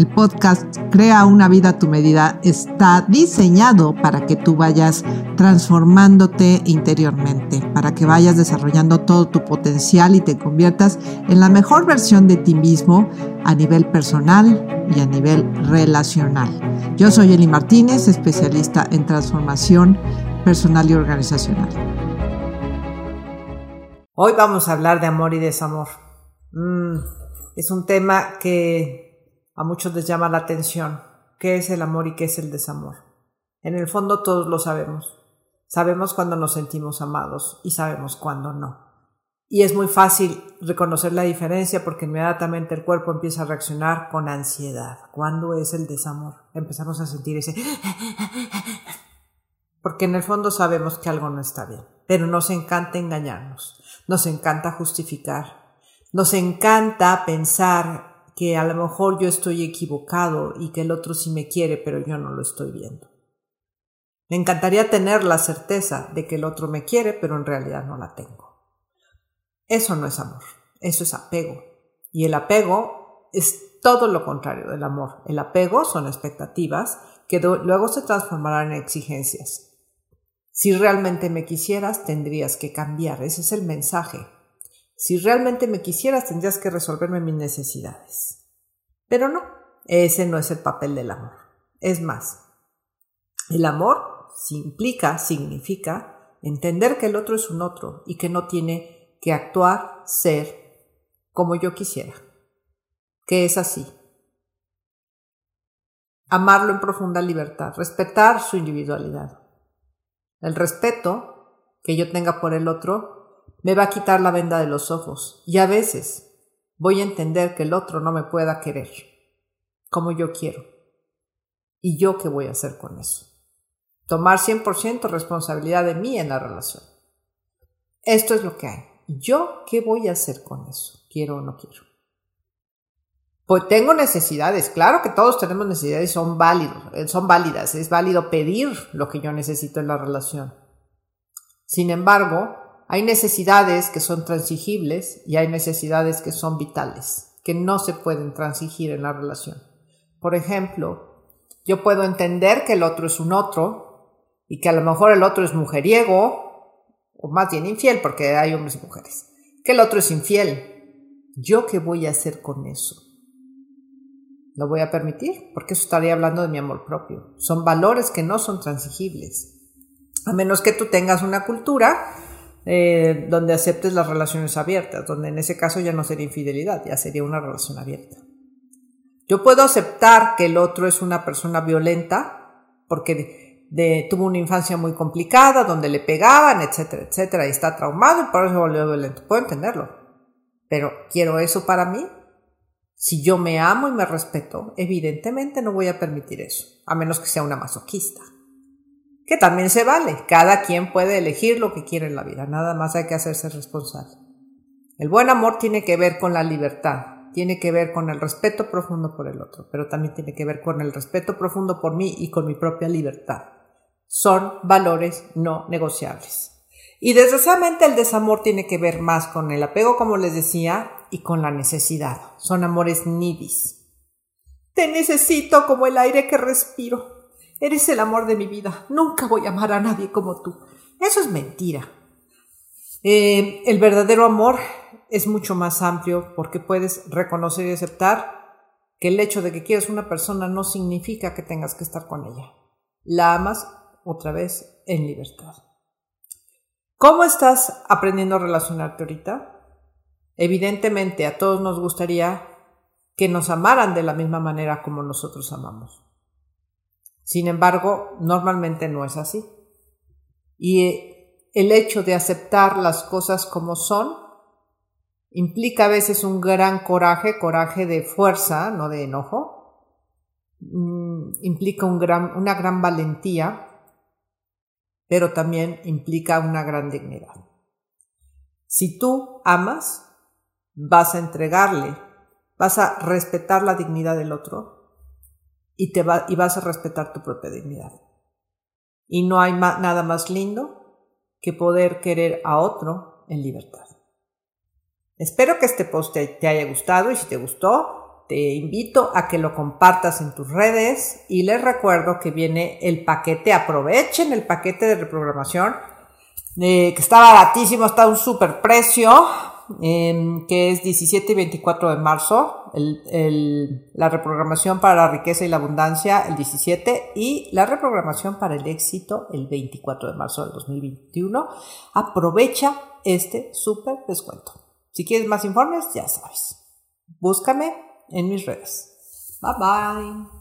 El podcast Crea una vida a tu medida está diseñado para que tú vayas transformándote interiormente, para que vayas desarrollando todo tu potencial y te conviertas en la mejor versión de ti mismo a nivel personal y a nivel relacional. Yo soy Eli Martínez, especialista en transformación personal y organizacional. Hoy vamos a hablar de amor y desamor. Mm, es un tema que a muchos les llama la atención. ¿Qué es el amor y qué es el desamor? En el fondo todos lo sabemos. Sabemos cuando nos sentimos amados y sabemos cuando no. Y es muy fácil reconocer la diferencia porque inmediatamente el cuerpo empieza a reaccionar con ansiedad. ¿Cuándo es el desamor? Empezamos a sentir ese... Porque en el fondo sabemos que algo no está bien, pero nos encanta engañarnos nos encanta justificar, nos encanta pensar que a lo mejor yo estoy equivocado y que el otro sí me quiere, pero yo no lo estoy viendo. Me encantaría tener la certeza de que el otro me quiere, pero en realidad no la tengo. Eso no es amor, eso es apego. Y el apego es todo lo contrario del amor. El apego son expectativas que luego se transformarán en exigencias. Si realmente me quisieras, tendrías que cambiar. Ese es el mensaje. Si realmente me quisieras, tendrías que resolverme mis necesidades. Pero no, ese no es el papel del amor. Es más, el amor implica, significa entender que el otro es un otro y que no tiene que actuar, ser como yo quisiera. Que es así. Amarlo en profunda libertad, respetar su individualidad. El respeto que yo tenga por el otro me va a quitar la venda de los ojos y a veces voy a entender que el otro no me pueda querer como yo quiero. ¿Y yo qué voy a hacer con eso? Tomar 100% responsabilidad de mí en la relación. Esto es lo que hay. ¿Yo qué voy a hacer con eso? ¿Quiero o no quiero? Pues tengo necesidades, claro que todos tenemos necesidades, son válidos, eh, son válidas, es válido pedir lo que yo necesito en la relación. Sin embargo, hay necesidades que son transigibles y hay necesidades que son vitales, que no se pueden transigir en la relación. Por ejemplo, yo puedo entender que el otro es un otro y que a lo mejor el otro es mujeriego, o más bien infiel, porque hay hombres y mujeres, que el otro es infiel. ¿Yo qué voy a hacer con eso? lo voy a permitir, porque eso estaría hablando de mi amor propio. Son valores que no son transigibles. A menos que tú tengas una cultura eh, donde aceptes las relaciones abiertas, donde en ese caso ya no sería infidelidad, ya sería una relación abierta. Yo puedo aceptar que el otro es una persona violenta porque tuvo una infancia muy complicada, donde le pegaban, etcétera, etcétera, y está traumado y por eso volvió violento. Puedo entenderlo. Pero ¿quiero eso para mí? Si yo me amo y me respeto, evidentemente no voy a permitir eso, a menos que sea una masoquista. Que también se vale, cada quien puede elegir lo que quiere en la vida, nada más hay que hacerse responsable. El buen amor tiene que ver con la libertad, tiene que ver con el respeto profundo por el otro, pero también tiene que ver con el respeto profundo por mí y con mi propia libertad. Son valores no negociables. Y desgraciadamente el desamor tiene que ver más con el apego, como les decía, y con la necesidad. Son amores nidis. Te necesito como el aire que respiro. Eres el amor de mi vida. Nunca voy a amar a nadie como tú. Eso es mentira. Eh, el verdadero amor es mucho más amplio porque puedes reconocer y aceptar que el hecho de que quieras una persona no significa que tengas que estar con ella. La amas otra vez en libertad. ¿Cómo estás aprendiendo a relacionarte ahorita? Evidentemente a todos nos gustaría que nos amaran de la misma manera como nosotros amamos. Sin embargo, normalmente no es así. Y el hecho de aceptar las cosas como son implica a veces un gran coraje, coraje de fuerza, no de enojo. Mm, implica una gran valentía, pero también implica una gran dignidad. Si tú amas, vas a entregarle, vas a respetar la dignidad del otro y, te y vas a respetar tu propia dignidad. Y no hay nada más lindo que poder querer a otro en libertad. Espero que este post te haya gustado y si te gustó, te invito a que lo compartas en tus redes y les recuerdo que viene el paquete, aprovechen el paquete de reprogramación, eh, que está baratísimo, está a un super precio, em, que es 17 y 24 de marzo, la reprogramación para la riqueza y la abundancia el 17 y la reprogramación para el éxito el 24 de marzo del 2021. Aprovecha este super descuento. Si quieres más informes, ya sabes. Búscame en mis redes. Bye bye.